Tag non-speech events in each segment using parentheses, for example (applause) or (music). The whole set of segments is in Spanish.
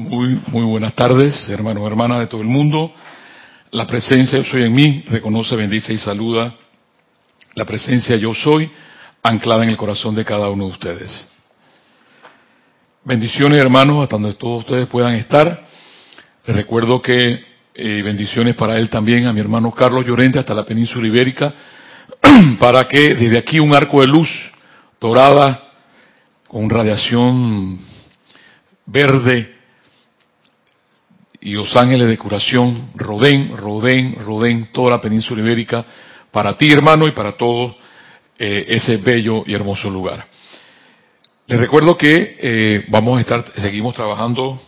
Muy, muy buenas tardes, hermanos y hermanas de todo el mundo. La presencia Yo Soy en mí reconoce, bendice y saluda la presencia Yo Soy anclada en el corazón de cada uno de ustedes. Bendiciones, hermanos, hasta donde todos ustedes puedan estar. Les recuerdo que eh, bendiciones para él también, a mi hermano Carlos Llorente, hasta la península ibérica, (clears throat) para que desde aquí un arco de luz dorada con radiación verde y los ángeles de curación rodeen, rodeen, rodeen toda la península ibérica para ti, hermano, y para todo eh, ese bello y hermoso lugar. Les recuerdo que eh, vamos a estar, seguimos trabajando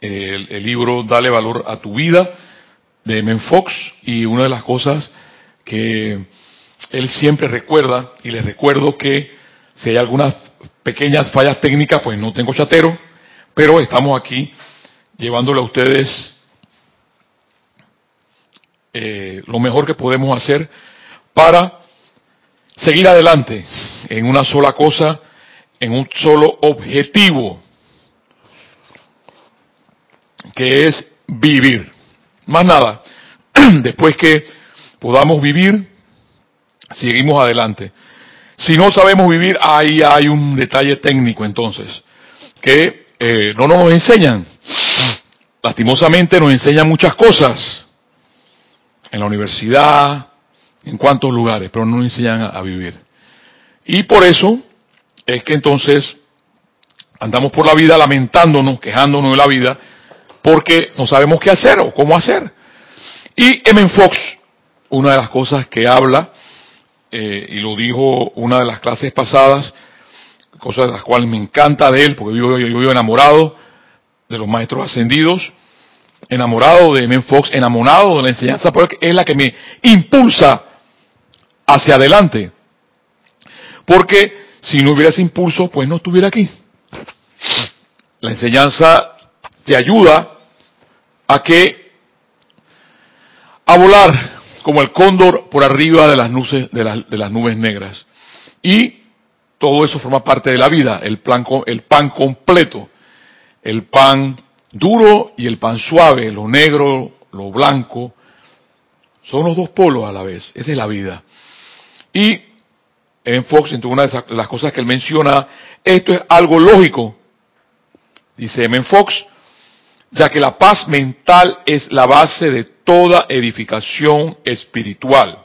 el, el, libro Dale valor a tu vida de Men Fox y una de las cosas que él siempre recuerda y les recuerdo que si hay algunas pequeñas fallas técnicas, pues no tengo chatero, pero estamos aquí llevándole a ustedes eh, lo mejor que podemos hacer para seguir adelante en una sola cosa, en un solo objetivo, que es vivir. Más nada, (clears throat) después que podamos vivir, seguimos adelante. Si no sabemos vivir, ahí hay un detalle técnico entonces, que eh, no nos enseñan. Lastimosamente nos enseñan muchas cosas en la universidad, en cuantos lugares, pero no nos enseñan a, vivir. Y por eso es que entonces andamos por la vida lamentándonos, quejándonos de la vida, porque no sabemos qué hacer o cómo hacer. Y M. Fox, una de las cosas que habla, eh, y lo dijo una de las clases pasadas, cosas de las cuales me encanta de él, porque yo vivo enamorado de los maestros ascendidos, enamorado de Men Fox, enamorado de la enseñanza, porque es la que me impulsa hacia adelante. Porque si no hubiera ese impulso, pues no estuviera aquí. La enseñanza te ayuda a que, a volar como el cóndor por arriba de las de las nubes negras. Y todo eso forma parte de la vida, el, plan, el pan completo, el pan duro y el pan suave, lo negro, lo blanco, son los dos polos a la vez, esa es la vida. Y en Fox, entre una de las cosas que él menciona, esto es algo lógico, dice M. Fox, ya que la paz mental es la base de toda edificación espiritual,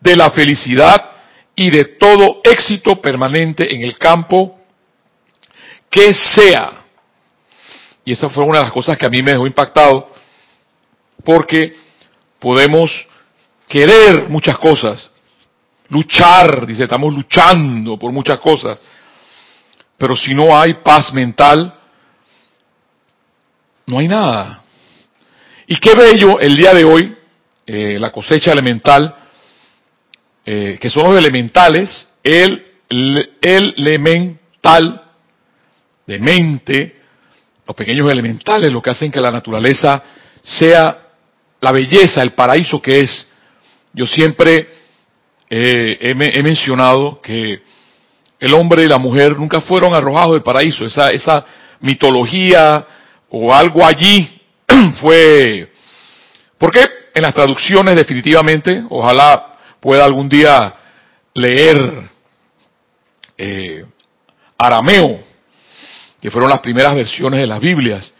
de la felicidad y de todo éxito permanente en el campo que sea. Y esa fue una de las cosas que a mí me dejó impactado, porque podemos querer muchas cosas, luchar, dice, estamos luchando por muchas cosas, pero si no hay paz mental, no hay nada. Y qué bello el día de hoy, eh, la cosecha elemental, eh, que son los elementales, el, el, el elemental de mente, los pequeños elementales, lo que hacen que la naturaleza sea la belleza, el paraíso que es. Yo siempre eh, he, mencionado que el hombre y la mujer nunca fueron arrojados del paraíso, esa, esa mitología o algo allí (clears throat) fue... Porque en las traducciones definitivamente, ojalá pueda algún día leer eh, arameo, que fueron las primeras versiones de las Biblias,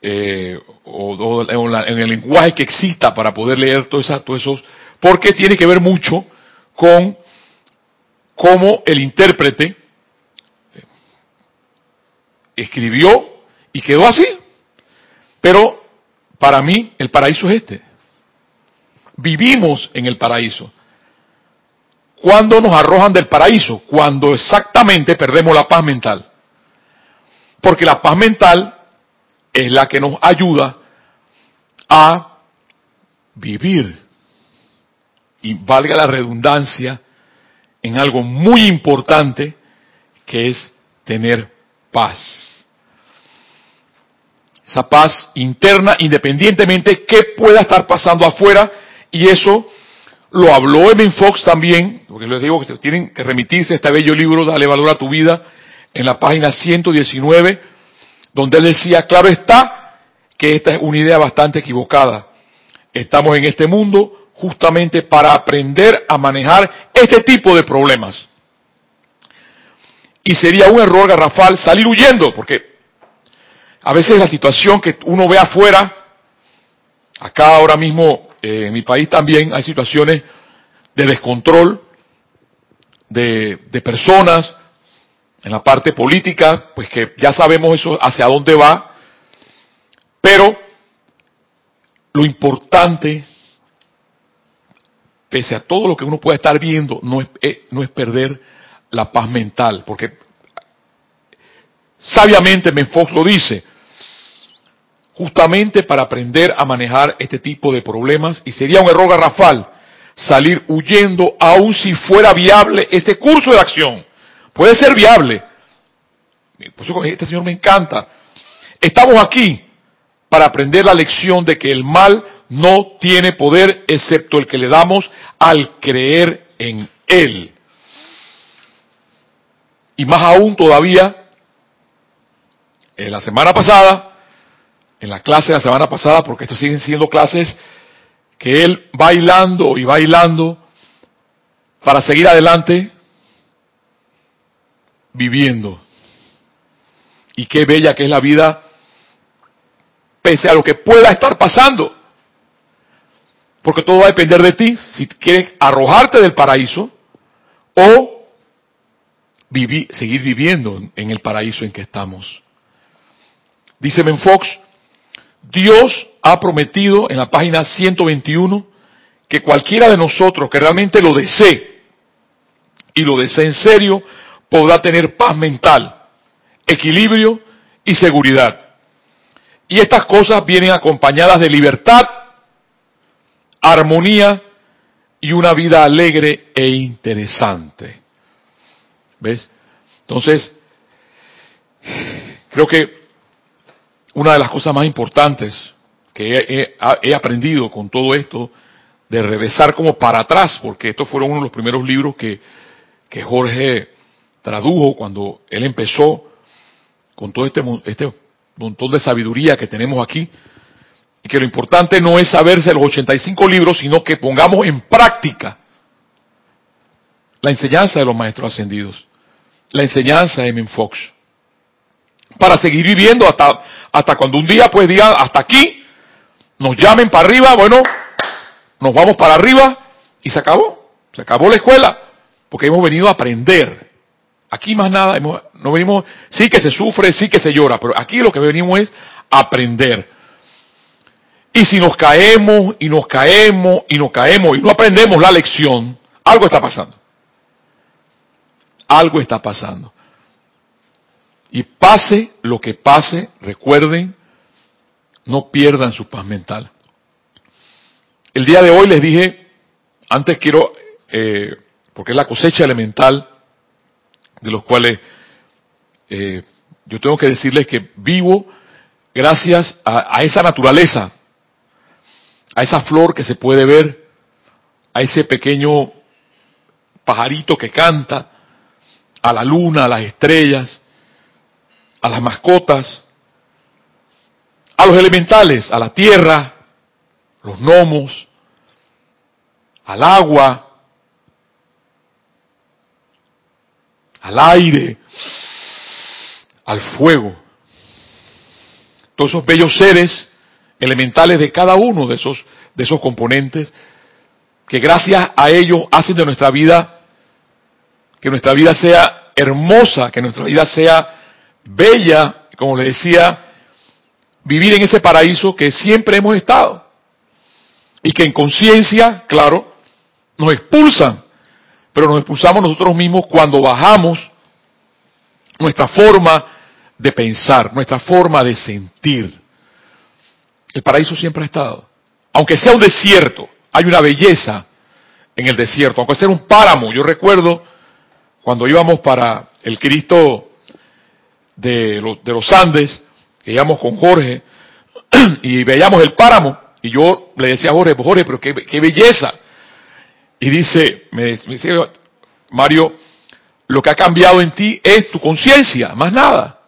eh, o, en, el lenguaje que exista para poder leer todo, esa, todo esos, porque tiene que ver mucho con cómo el intérprete escribió y quedó así. Pero para mí el paraíso es este. Vivimos en el paraíso. ¿Cuándo nos arrojan del paraíso? Cuando exactamente perdemos la paz mental. Porque la paz mental es la que nos ayuda a vivir. Y valga la redundancia en algo muy importante que es tener paz esa paz interna independientemente que pueda estar pasando afuera y eso lo habló Emin Fox también, porque les digo que tienen que remitirse a este bello libro, Dale valor a tu vida, en la página 119, donde él decía, claro está, que esta es una idea bastante equivocada. Estamos en este mundo justamente para aprender a manejar este tipo de problemas. Y sería un error garrafal salir huyendo, porque a veces la situación que uno ve afuera, acá ahora mismo eh, en mi país también hay situaciones de descontrol de, de personas en la parte política, pues que ya sabemos eso hacia dónde va, pero lo importante, pese a todo lo que uno pueda estar viendo, no es, eh, no es perder la paz mental, porque sabiamente Menfox lo dice, justamente para aprender a manejar este tipo de problemas, y sería un error garrafal salir huyendo, aun si fuera viable este curso de acción. Puede ser viable. Por eso este señor me encanta. Estamos aquí para aprender la lección de que el mal no tiene poder excepto el que le damos al creer en él. Y más aún todavía, en la semana pasada, en la clase de la semana pasada, porque estos siguen siendo clases que él bailando y bailando para seguir adelante, viviendo. Y qué bella que es la vida, pese a lo que pueda estar pasando. Porque todo va a depender de ti, si quieres arrojarte del paraíso o vivir, seguir viviendo en el paraíso en que estamos. Dice Menfox, Dios ha prometido en la página 121 que cualquiera de nosotros que realmente lo desee y lo desee en serio podrá tener paz mental, equilibrio y seguridad. Y estas cosas vienen acompañadas de libertad, armonía y una vida alegre e interesante. ¿Ves? Entonces, creo que una de las cosas más importantes que he, aprendido con todo esto, de regresar como para atrás, porque estos fueron uno de los primeros libros que, que Jorge tradujo cuando él empezó con todo este, este montón de sabiduría que tenemos aquí, y que lo importante no es saberse los 85 libros, sino que pongamos en práctica la enseñanza de los maestros ascendidos, la enseñanza de M. Fox, para seguir viviendo hasta, hasta cuando un día pues digan, hasta aquí, nos llamen para arriba, bueno, nos vamos para arriba y se acabó, se acabó la escuela, porque hemos venido a aprender. Aquí más nada, no venimos, sí que se sufre, sí que se llora, pero aquí lo que venimos es aprender. Y si nos caemos y nos caemos y nos caemos y no aprendemos la lección, algo está pasando. Algo está pasando. Y pase lo que pase, recuerden, no pierdan su paz mental. El día de hoy les dije, antes quiero, eh, porque es la cosecha elemental, de los cuales eh, yo tengo que decirles que vivo gracias a, a esa naturaleza, a esa flor que se puede ver, a ese pequeño pajarito que canta, a la luna, a las estrellas, a las mascotas, a los elementales, a la tierra, los gnomos, al agua, al aire, al fuego. Todos esos bellos seres elementales de cada uno de esos, de esos componentes que gracias a ellos hacen de nuestra vida que nuestra vida sea hermosa, que nuestra vida sea bella, como le decía, vivir en ese paraíso que siempre hemos estado. Y que en conciencia, claro, nos expulsan, pero nos expulsamos nosotros mismos cuando bajamos nuestra forma de pensar, nuestra forma de sentir. El paraíso siempre ha estado. Aunque sea un desierto, hay una belleza en el desierto, aunque sea un páramo. Yo recuerdo cuando íbamos para el Cristo de, los Andes, que íbamos con Jorge, (clears throat) y veíamos el páramo, y yo le decía a Jorge, pues, Jorge, pero qué, belleza. Y dice, me, dice, Mario, lo que ha cambiado en ti es tu conciencia, más nada.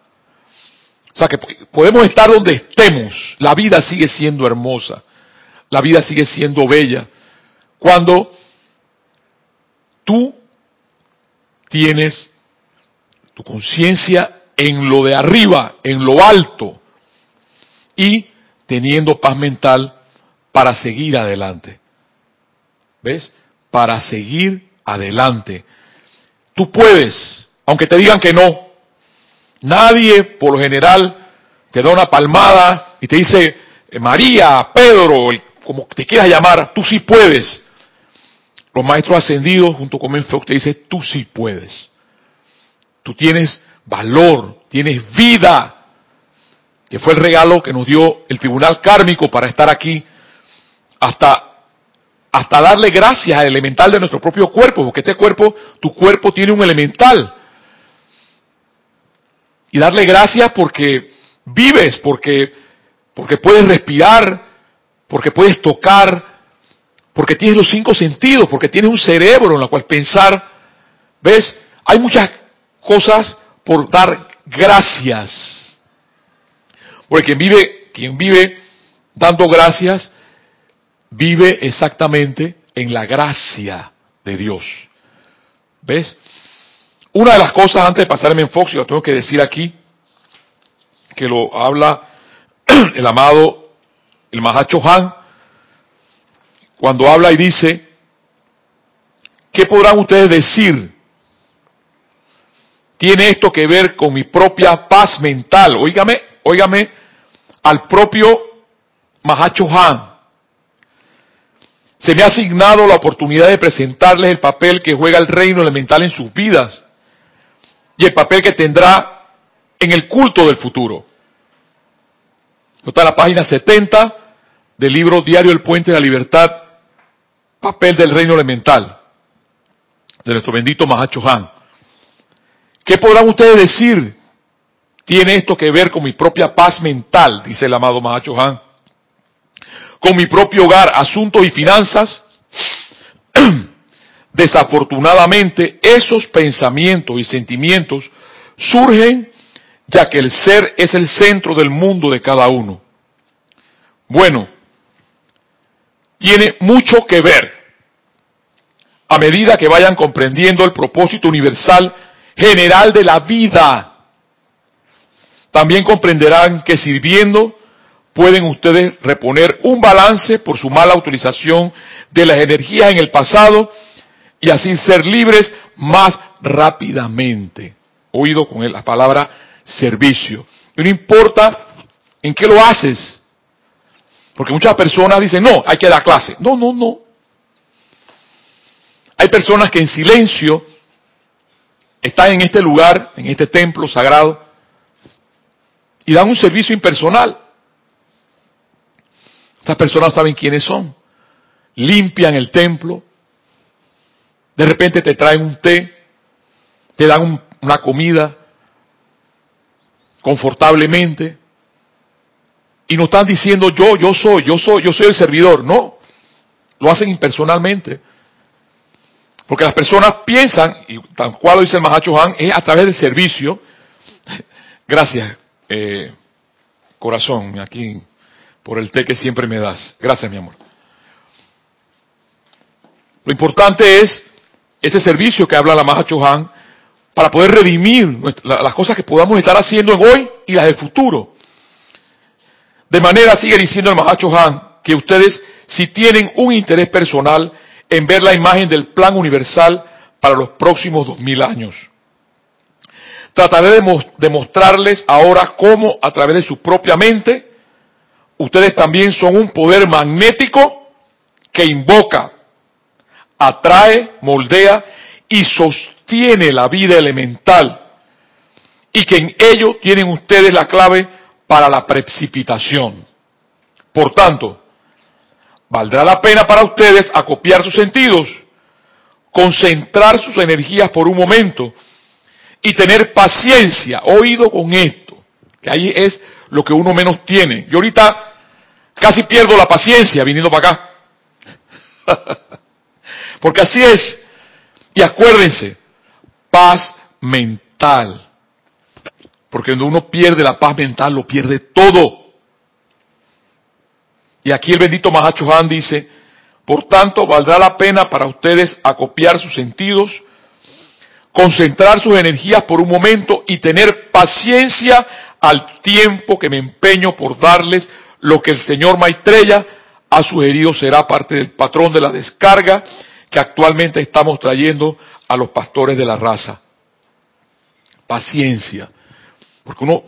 O sea que podemos estar donde estemos, la vida sigue siendo hermosa, la vida sigue siendo bella, cuando tú tienes tu conciencia en lo de arriba, en lo alto, y teniendo paz mental para seguir adelante. ¿Ves? Para seguir adelante. Tú puedes, aunque te digan que no. Nadie, por lo general, te da una palmada y te dice, eh, María, Pedro, como te quieras llamar, tú sí puedes. Los maestros ascendidos, junto con Menfox, te dicen, tú sí puedes. Tú tienes valor, tienes vida, que fue el regalo que nos dio el tribunal kármico para estar aquí, hasta, hasta darle gracias al elemental de nuestro propio cuerpo, porque este cuerpo, tu cuerpo tiene un elemental. Y darle gracias porque vives, porque, porque puedes respirar, porque puedes tocar, porque tienes los cinco sentidos, porque tienes un cerebro en el cual pensar. ¿Ves? Hay muchas cosas por dar gracias. Porque quien vive, quien vive dando gracias, vive exactamente en la gracia de Dios. ¿Ves? Una de las cosas antes de pasarme en Fox, y lo tengo que decir aquí, que lo habla (clears throat) el amado, el Mahacho Han, cuando habla y dice, ¿qué podrán ustedes decir? Tiene esto que ver con mi propia paz mental. Óigame, óigame al propio Mahacho Han. Se me ha asignado la oportunidad de presentarles el papel que juega el reino elemental en sus vidas y el papel que tendrá en el culto del futuro. Está en la página 70 del libro Diario El Puente de la Libertad, papel del reino elemental, de nuestro bendito Mahacho Han. ¿Qué podrán ustedes decir tiene esto que ver con mi propia paz mental, dice el amado Mahacho Han, con mi propio hogar, asuntos y finanzas. (clears throat) Desafortunadamente, esos pensamientos y sentimientos surgen ya que el ser es el centro del mundo de cada uno. Bueno, tiene mucho que ver a medida que vayan comprendiendo el propósito universal general de la vida también comprenderán que sirviendo pueden ustedes reponer un balance por su mala utilización de las energías en el pasado y así ser libres más rápidamente. Oído con la palabra servicio. Y no importa en qué lo haces. Porque muchas personas dicen, no, hay que dar clase. No, no, no. Hay personas que en silencio están en este lugar, en este templo sagrado, y dan un servicio impersonal. Estas personas saben quiénes son. Limpian el templo. De repente te traen un té, te dan una comida confortablemente. Y no están diciendo yo, yo soy, yo soy, yo soy el servidor. No, lo hacen impersonalmente. Porque las personas piensan, y tal cual lo dice el Mahacho Han, es a través del servicio. (laughs) Gracias, eh, corazón, aquí, por el té que siempre me das. Gracias, mi amor. Lo importante es ese servicio que habla la Maha Chohan para poder redimir las cosas que podamos estar haciendo en hoy y las del futuro. De manera, sigue diciendo el Maha Chohan, que ustedes, si tienen un interés personal en ver la imagen del plan universal para los próximos dos mil años, Trataré de mostrarles ahora cómo a través de su propia mente ustedes también son un poder magnético que invoca, atrae, moldea y sostiene la vida elemental y que en ello tienen ustedes la clave para la precipitación. Por tanto, valdrá la pena para ustedes acopiar sus sentidos, concentrar sus energías por un momento y tener paciencia, oído con esto, que ahí es lo que uno menos tiene. Yo ahorita casi pierdo la paciencia viniendo para acá. (laughs) Porque así es. Y acuérdense, paz mental. Porque cuando uno pierde la paz mental, lo pierde todo. Y aquí el bendito Mahacho Han dice, por tanto, valdrá la pena para ustedes acopiar sus sentidos, concentrar sus energías por un momento y tener paciencia al tiempo que me empeño por darles lo que el señor Maitreya ha sugerido será parte del patrón de la descarga que actualmente estamos trayendo a los pastores de la raza. Paciencia. Porque uno,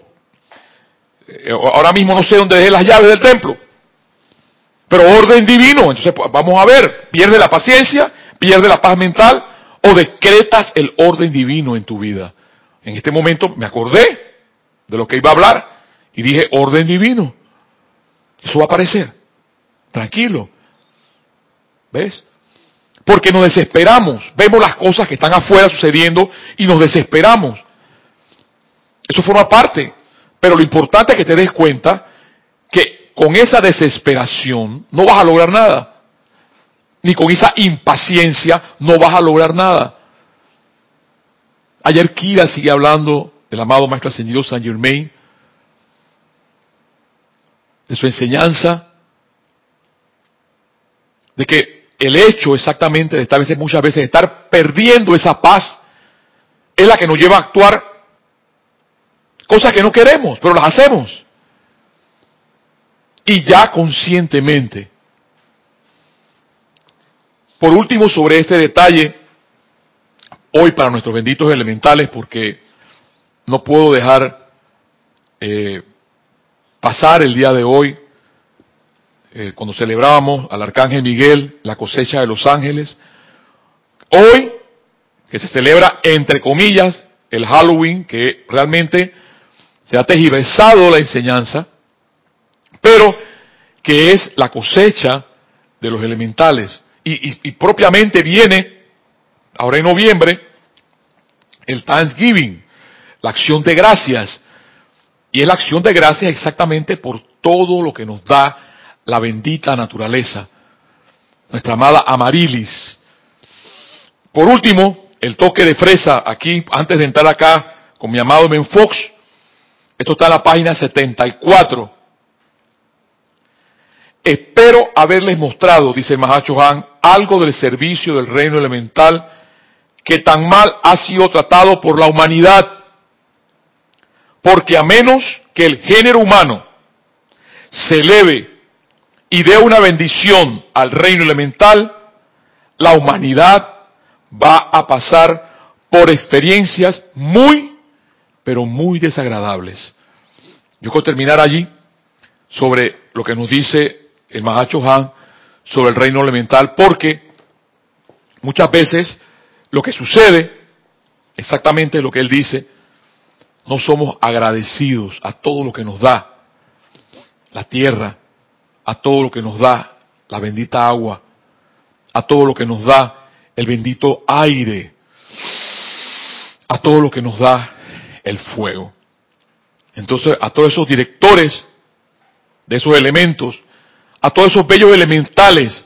eh, ahora mismo no sé dónde dejé las llaves del templo. Pero orden divino. Entonces pues, vamos a ver, pierde la paciencia, pierde la paz mental o decretas el orden divino en tu vida. En este momento me acordé de lo que iba a hablar y dije orden divino. Eso va a aparecer. Tranquilo. ¿Ves? Porque nos desesperamos. Vemos las cosas que están afuera sucediendo y nos desesperamos. Eso forma parte. Pero lo importante es que te des cuenta que con esa desesperación no vas a lograr nada. Ni con esa impaciencia no vas a lograr nada. Ayer Kira sigue hablando del amado Maestro Ascendido Saint Germain, de su enseñanza, de que el hecho exactamente de estar muchas veces estar perdiendo esa paz es la que nos lleva a actuar cosas que no queremos, pero las hacemos. Y ya conscientemente. Por último, sobre este detalle, hoy para nuestros benditos elementales, porque no puedo dejar eh, pasar el día de hoy, eh, cuando celebrábamos al Arcángel Miguel, la cosecha de los ángeles. Hoy, que se celebra entre comillas el Halloween, que realmente se ha tejiversado la enseñanza, pero que es la cosecha de los elementales. Y propiamente viene, ahora en noviembre, el Thanksgiving, la acción de gracias. Y es la acción de gracias exactamente por todo lo que nos da la bendita naturaleza. Nuestra amada Amarilis. Por último, el toque de fresa aquí, antes de entrar acá con mi amado Ben Fox. Esto está en la página 74. Espero haberles mostrado, dice el Mahacho Han, algo del servicio del reino elemental que tan mal ha sido tratado por la humanidad. Porque a menos que el género humano se eleve y dé una bendición al reino elemental, la humanidad va a pasar por experiencias muy, pero muy desagradables. Yo quiero terminar allí sobre lo que nos dice el Mahacho Han sobre el reino elemental, porque muchas veces lo que sucede, exactamente lo que él dice, no somos agradecidos a todo lo que nos da la tierra, a todo lo que nos da la bendita agua, a todo lo que nos da el bendito aire, a todo lo que nos da el fuego. Entonces, a todos esos directores de esos elementos, a todos esos bellos elementales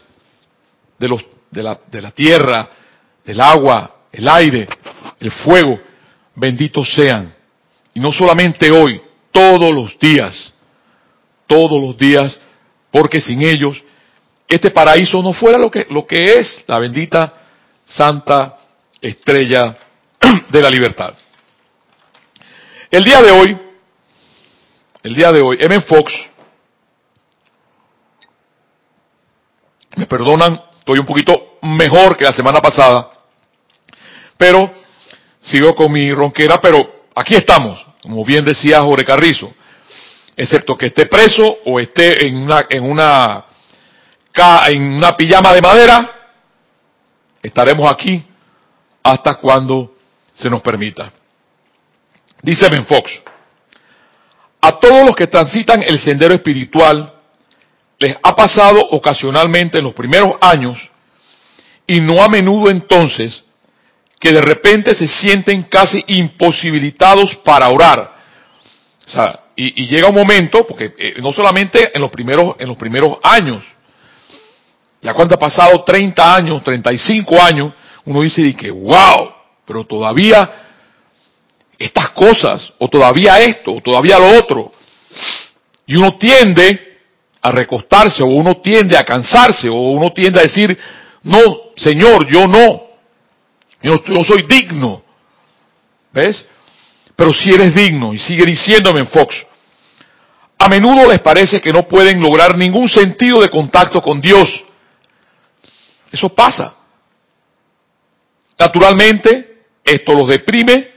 de, los, de, la, de la tierra, del agua, el aire, el fuego, benditos sean. Y no solamente hoy, todos los días, todos los días porque sin ellos este paraíso no fuera lo que, lo que es la bendita santa estrella (clears throat) de la libertad. El día de hoy, el día de hoy, M. Fox, me perdonan, estoy un poquito mejor que la semana pasada, pero sigo con mi ronquera, pero aquí estamos, como bien decía Jorge Carrizo excepto que esté preso o esté en una, en una, en una pijama de madera, estaremos aquí hasta cuando se nos permita. Dice Ben Fox, a todos los que transitan el sendero espiritual les ha pasado ocasionalmente en los primeros años y no a menudo entonces que de repente se sienten casi imposibilitados para orar. O sea, y, llega un momento, porque eh, no solamente en los primeros, en los primeros años, ya cuando ha pasado 30 años, 35 años, uno dice que wow, pero todavía estas cosas, o todavía esto, o todavía lo otro. Y uno tiende a recostarse, o uno tiende a cansarse, o uno tiende a decir, no, Señor, yo no, yo no soy digno. ¿Ves? Pero si eres digno, y sigue diciéndome en Fox, a menudo les parece que no pueden lograr ningún sentido de contacto con Dios. Eso pasa. Naturalmente, esto los deprime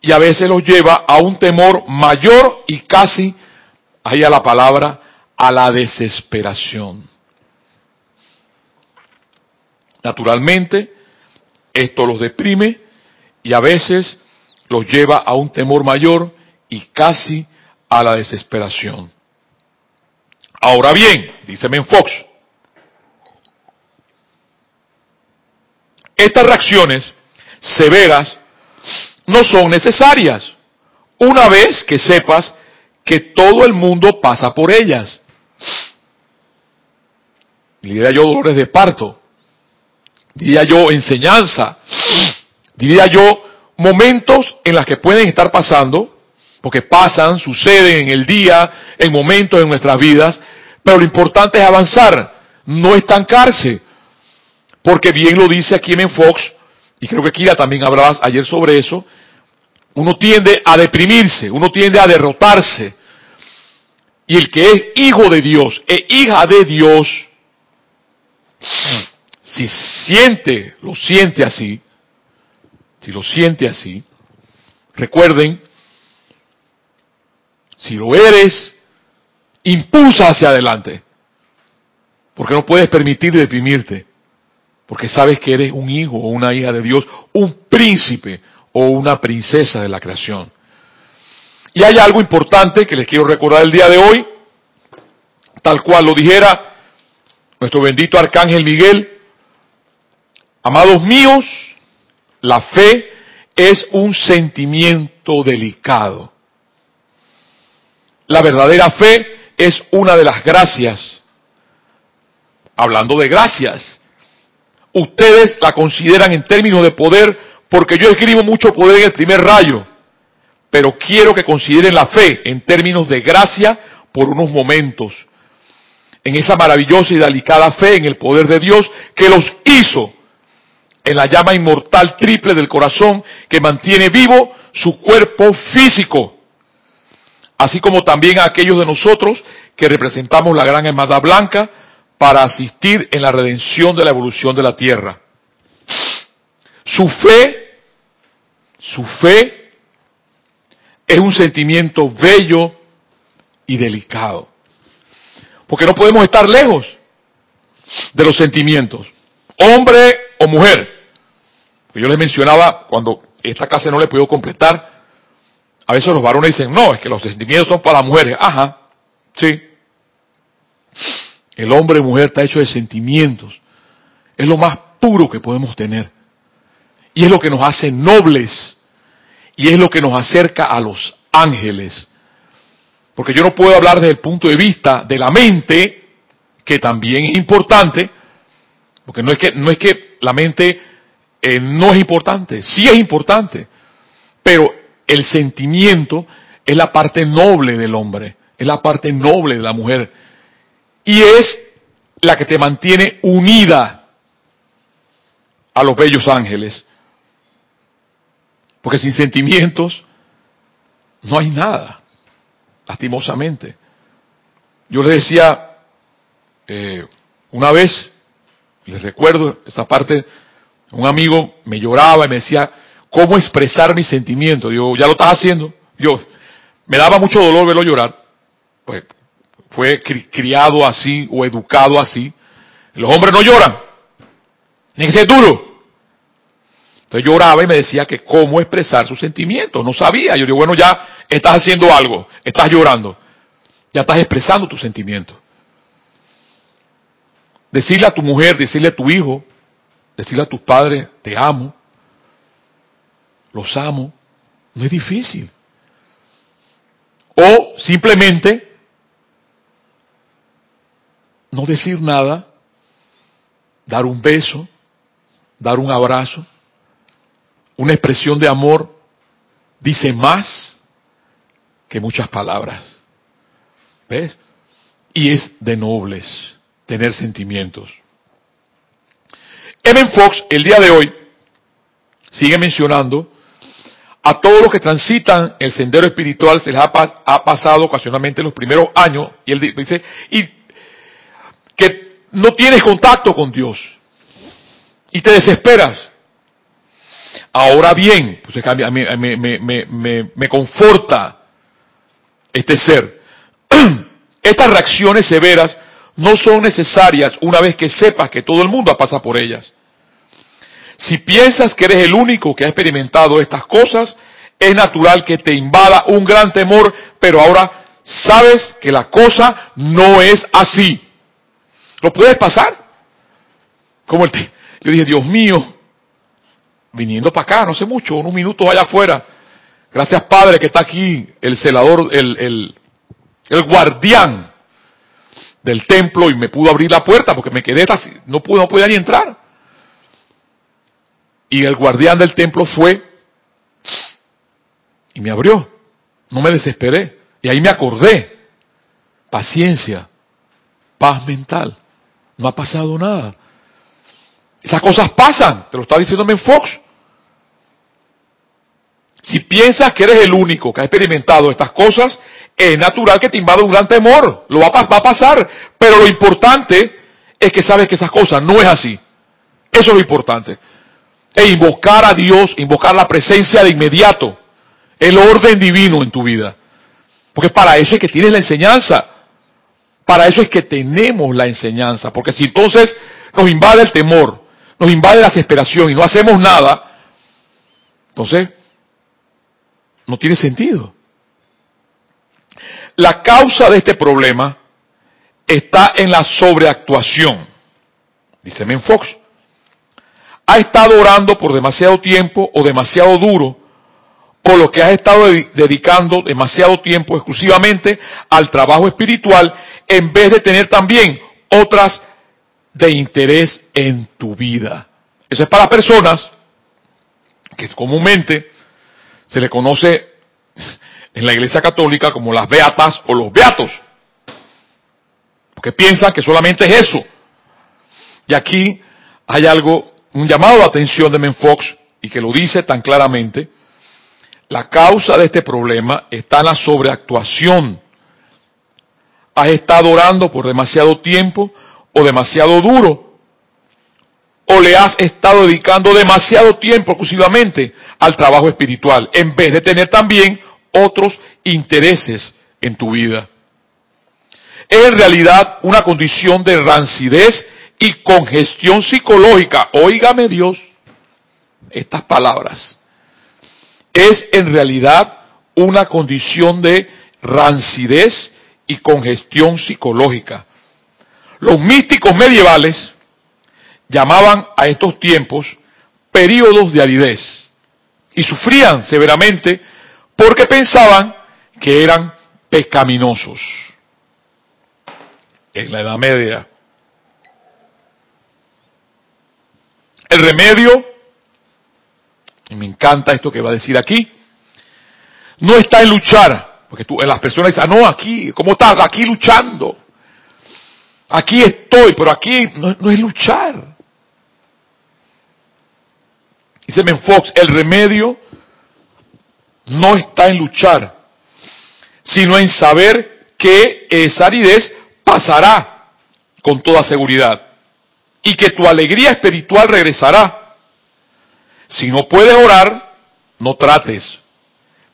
y a veces los lleva a un temor mayor y casi, ahí a la palabra, a la desesperación. Naturalmente, esto los deprime y a veces los lleva a un temor mayor y casi a la desesperación. Ahora bien, dice Fox, estas reacciones severas no son necesarias una vez que sepas que todo el mundo pasa por ellas. Diría yo dolores de parto, diría yo enseñanza, diría yo momentos en los que pueden estar pasando porque pasan, suceden en el día, en momentos en nuestras vidas, pero lo importante es avanzar, no estancarse, porque bien lo dice aquí en Fox, y creo que Kira también hablabas ayer sobre eso, uno tiende a deprimirse, uno tiende a derrotarse, y el que es hijo de Dios e hija de Dios, si siente, lo siente así, si lo siente así, recuerden si lo eres, impulsa hacia adelante. Porque no puedes permitir deprimirte. Porque sabes que eres un hijo o una hija de Dios, un príncipe o una princesa de la creación. Y hay algo importante que les quiero recordar el día de hoy, tal cual lo dijera nuestro bendito arcángel Miguel. Amados míos, la fe es un sentimiento delicado. La verdadera fe es una de las gracias. Hablando de gracias, ustedes la consideran en términos de poder porque yo escribo mucho poder en el primer rayo, pero quiero que consideren la fe en términos de gracia por unos momentos, en esa maravillosa y delicada fe en el poder de Dios que los hizo en la llama inmortal triple del corazón que mantiene vivo su cuerpo físico así como también a aquellos de nosotros que representamos la gran hermandad blanca para asistir en la redención de la evolución de la tierra. Su fe, su fe es un sentimiento bello y delicado. Porque no podemos estar lejos de los sentimientos, hombre o mujer. Yo les mencionaba cuando esta clase no le puedo completar, a veces los varones dicen, no, es que los sentimientos son para las mujeres. Ajá, sí. El hombre y mujer está hecho de sentimientos. Es lo más puro que podemos tener. Y es lo que nos hace nobles. Y es lo que nos acerca a los ángeles. Porque yo no puedo hablar desde el punto de vista de la mente, que también es importante, porque no es que, no es que la mente eh, no es importante, sí es importante, pero el sentimiento es la parte noble del hombre, es la parte noble de la mujer. Y es la que te mantiene unida a los bellos ángeles. Porque sin sentimientos no hay nada, lastimosamente. Yo le decía eh, una vez, les recuerdo esa parte, un amigo me lloraba y me decía, cómo expresar mis sentimientos. Yo, ya lo estás haciendo. Yo, me daba mucho dolor verlo llorar. Pues fue criado así o educado así. Los hombres no lloran. Tiene que ser duro. Entonces lloraba y me decía que cómo expresar sus sentimientos. No sabía. Yo digo, bueno, ya estás haciendo algo. Estás llorando. Ya estás expresando tus sentimientos. Decirle a tu mujer, decirle a tu hijo, decirle a tus padres, te amo los amo, no es difícil. O simplemente no decir nada, dar un beso, dar un abrazo, una expresión de amor dice más que muchas palabras. ¿Ves? Y es de nobles tener sentimientos. Evan Fox, el día de hoy, sigue mencionando a todos los que transitan el sendero espiritual se les ha, pasado ocasionalmente en los primeros años, y él dice, y que no tienes contacto con Dios, y te desesperas. Ahora bien, pues me, me, me conforta este ser. (clears throat) Estas reacciones severas no son necesarias una vez que sepas que todo el mundo pasa por ellas. Si piensas que eres el único que ha experimentado estas cosas, es natural que te invada un gran temor, pero ahora sabes que la cosa no es así. ¿Lo puedes pasar? Como el yo dije, Dios mío, viniendo para acá, no sé mucho, unos minutos allá afuera. Gracias Padre que está aquí, el celador, el, el, el guardián del templo y me pudo abrir la puerta porque me quedé así, no pude, no podía ni entrar. Y el guardián del templo fue y me abrió. No me desesperé. Y ahí me acordé. Paciencia, paz mental. No ha pasado nada. Esas cosas pasan, te lo está diciendo Ben Fox. Si piensas que eres el único que ha experimentado estas cosas, es natural que te invada un gran temor. Lo va a, va a pasar. Pero lo importante es que sabes que esas cosas no es así. Eso es lo importante e invocar a Dios, invocar la presencia de inmediato, el orden divino en tu vida. Porque para eso es que tienes la enseñanza. Para eso es que tenemos la enseñanza. Porque si entonces nos invade el temor, nos invade la desesperación y no hacemos nada, entonces no tiene sentido. La causa de este problema está en la sobreactuación, dice Men Fox ha estado orando por demasiado tiempo o demasiado duro, o lo que has estado dedicando demasiado tiempo exclusivamente al trabajo espiritual, en vez de tener también otras de interés en tu vida. Eso es para personas que comúnmente se le conoce en la iglesia católica como las beatas o los beatos, porque piensan que solamente es eso. Y aquí hay algo un llamado de atención de Menfox y que lo dice tan claramente, la causa de este problema está en la sobreactuación. Has estado orando por demasiado tiempo o demasiado duro, o le has estado dedicando demasiado tiempo exclusivamente al trabajo espiritual, en vez de tener también otros intereses en tu vida. Es en realidad una condición de rancidez y congestión psicológica, óigame Dios, estas palabras, es en realidad una condición de rancidez y congestión psicológica. Los místicos medievales llamaban a estos tiempos periodos de aridez y sufrían severamente porque pensaban que eran pecaminosos. En la Edad Media El remedio, y me encanta esto que va a decir aquí, no está en luchar, porque tú, las personas dicen, ah, no, aquí, ¿cómo estás? Aquí luchando. Aquí estoy, pero aquí no, no es luchar. Dice Fox, el remedio no está en luchar, sino en saber que esa aridez pasará con toda seguridad y que tu alegría espiritual regresará. Si no puedes orar, no trates.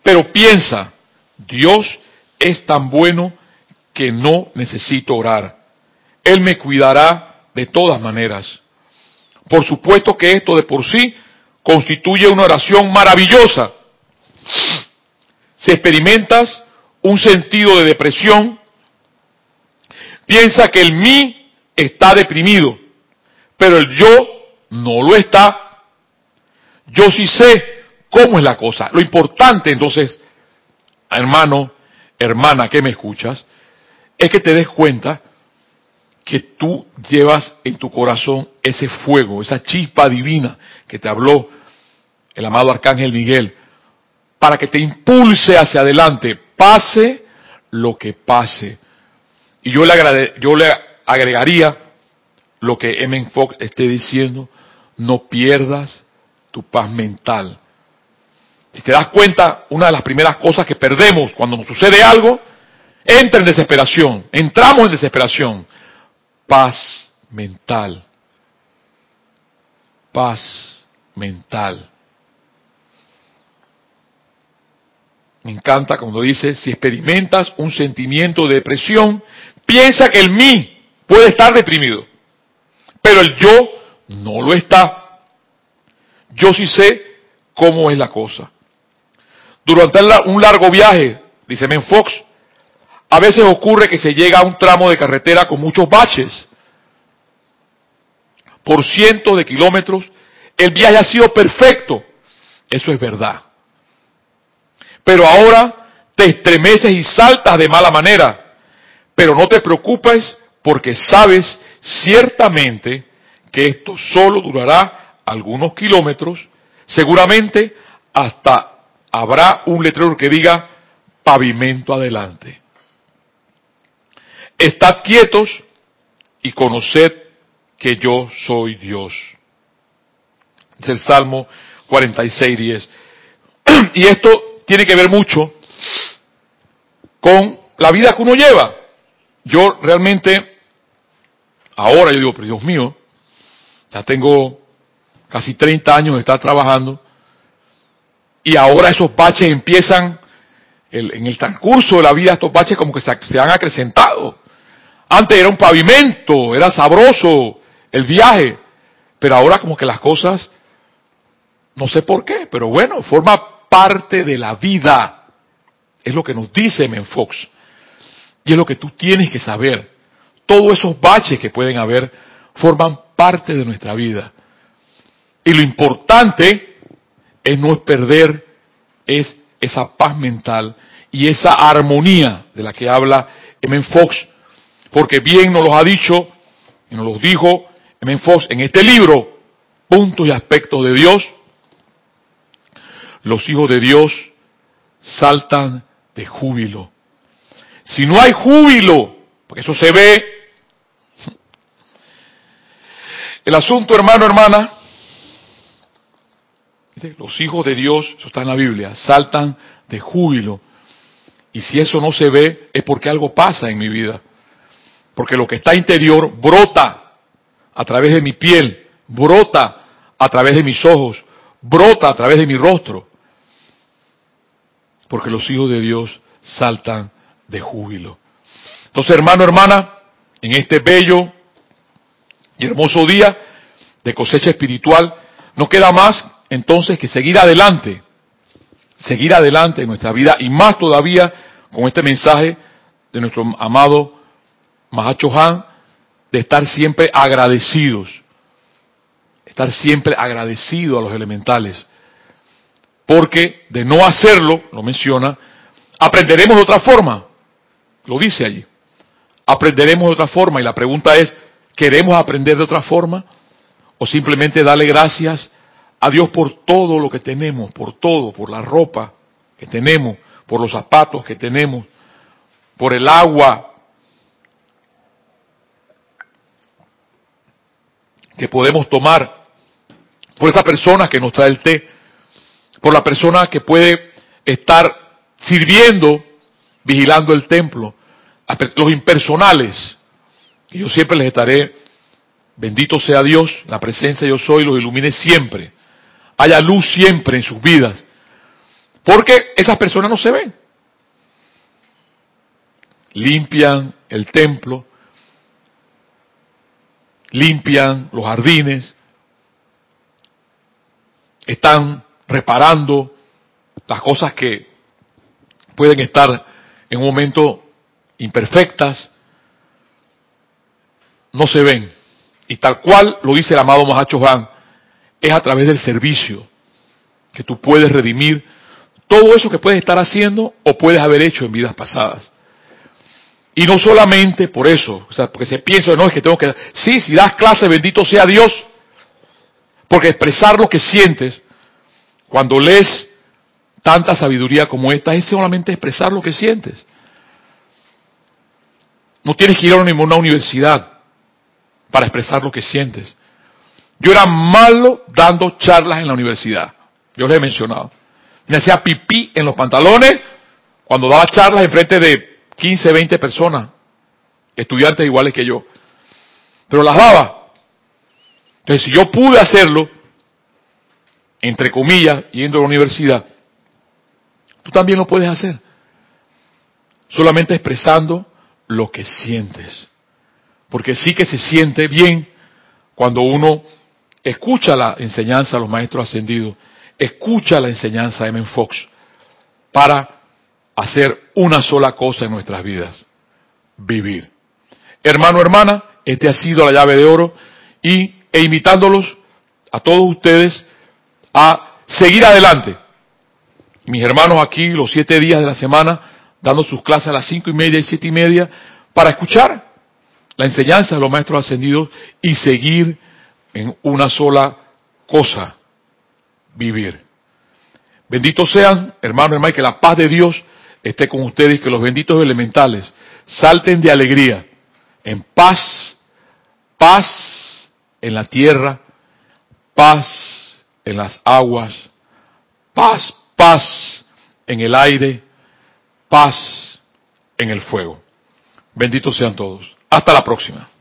Pero piensa, Dios es tan bueno que no necesito orar. Él me cuidará de todas maneras. Por supuesto que esto de por sí constituye una oración maravillosa. Si experimentas un sentido de depresión, piensa que el mí está deprimido pero el yo no lo está. Yo sí sé cómo es la cosa. Lo importante entonces, hermano, hermana que me escuchas, es que te des cuenta que tú llevas en tu corazón ese fuego, esa chispa divina que te habló el amado Arcángel Miguel, para que te impulse hacia adelante, pase lo que pase. Y yo le, agregaría lo que M. Fox esté diciendo, no pierdas tu paz mental. Si te das cuenta, una de las primeras cosas que perdemos cuando nos sucede algo, entra en desesperación, entramos en desesperación. Paz mental. Paz mental. Me encanta cuando dice, si experimentas un sentimiento de depresión, piensa que el mí puede estar deprimido, pero el yo no lo está. Yo sí sé cómo es la cosa. Durante un largo viaje, dice Men Fox, a veces ocurre que se llega a un tramo de carretera con muchos baches. Por cientos de kilómetros, el viaje ha sido perfecto. Eso es verdad pero ahora te estremeces y saltas de mala manera. Pero no te preocupes porque sabes ciertamente que esto solo durará algunos kilómetros, seguramente hasta habrá un letrero que diga pavimento adelante. Estad quietos y conoced que yo soy Dios. Es el Salmo 46, 10. (clears throat) Y esto tiene que ver mucho con la vida que uno lleva. Yo realmente, ahora yo digo, pero Dios mío, ya tengo casi 30 años de estar trabajando y ahora esos baches empiezan, en el transcurso de la vida estos baches como que se, se han acrecentado. Antes era un pavimento, era sabroso el viaje, pero ahora como que las cosas, no sé por qué, pero bueno, forma parte de la vida. Es lo que nos dice Menfox. Y es lo que tú tienes que saber. Todos esos baches que pueden haber forman parte de nuestra vida. Y lo importante es no perder es esa paz mental y esa armonía de la que habla M. Fox, porque bien nos lo ha dicho y nos lo dijo M. Fox en este libro, Puntos y Aspectos de Dios, los hijos de Dios saltan de júbilo. Si no hay júbilo, porque eso se ve, (laughs) el asunto hermano, hermana, los hijos de Dios, eso está en la Biblia, saltan de júbilo. Y si eso no se ve, es porque algo pasa en mi vida. Porque lo que está interior brota a través de mi piel, brota a través de mis ojos, brota a través de mi rostro porque los hijos de Dios saltan de júbilo. Entonces, hermano, hermana, en este bello y hermoso día de cosecha espiritual, no queda más entonces que seguir adelante, seguir adelante en nuestra vida y más todavía con este mensaje de nuestro amado Mahacho Han, de estar siempre agradecidos, estar siempre agradecidos a los elementales porque de no hacerlo, lo menciona, aprenderemos de otra forma. Lo dice allí. Aprenderemos de otra forma. Y la pregunta es, ¿queremos aprender de otra forma? ¿O simplemente darle gracias a Dios por todo lo que tenemos, por todo, por la ropa que tenemos, por los zapatos que tenemos, por el agua que podemos tomar, por esa persona que nos trae el té? Por la persona que puede estar sirviendo, vigilando el templo, los impersonales, que yo siempre les estaré, bendito sea Dios, la presencia yo soy, los ilumine siempre, haya luz siempre en sus vidas, porque esas personas no se ven. Limpian el templo, limpian los jardines, están reparando las cosas que pueden estar en un momento imperfectas, no se ven. Y tal cual lo dice el amado Mahacho Han, es a través del servicio que tú puedes redimir todo eso que puedes estar haciendo o puedes haber hecho en vidas pasadas. Y no solamente por eso, o sea, porque se piensa, no, es que tengo que... Sí, si das clase, bendito sea Dios, porque expresar lo que sientes cuando lees tanta sabiduría como esta es solamente expresar lo que sientes. No tienes que ir a ninguna universidad para expresar lo que sientes. Yo era malo dando charlas en la universidad. Yo les he mencionado. Me hacía pipí en los pantalones cuando daba charlas en frente de 15, 20 personas, estudiantes iguales que yo. Pero las daba. Entonces, si yo pude hacerlo, entre comillas, yendo a la universidad, tú también lo puedes hacer. Solamente expresando lo que sientes. Porque sí que se siente bien cuando uno escucha la enseñanza de los maestros ascendidos, escucha la enseñanza de M. Fox para hacer una sola cosa en nuestras vidas, vivir. Hermano, hermana, este ha sido la llave de oro y e invitándolos a todos ustedes a seguir adelante. Mis hermanos aquí los siete días de la semana dando sus clases a las cinco y media y siete y media para escuchar la enseñanza de los maestros ascendidos y seguir en una sola cosa, vivir. Benditos sean, hermano, hermano, que la paz de Dios esté con ustedes y que los benditos elementales salten de alegría, en paz, paz en la tierra, paz en las aguas, paz, paz en el aire, paz en el fuego. Benditos sean todos. Hasta la próxima.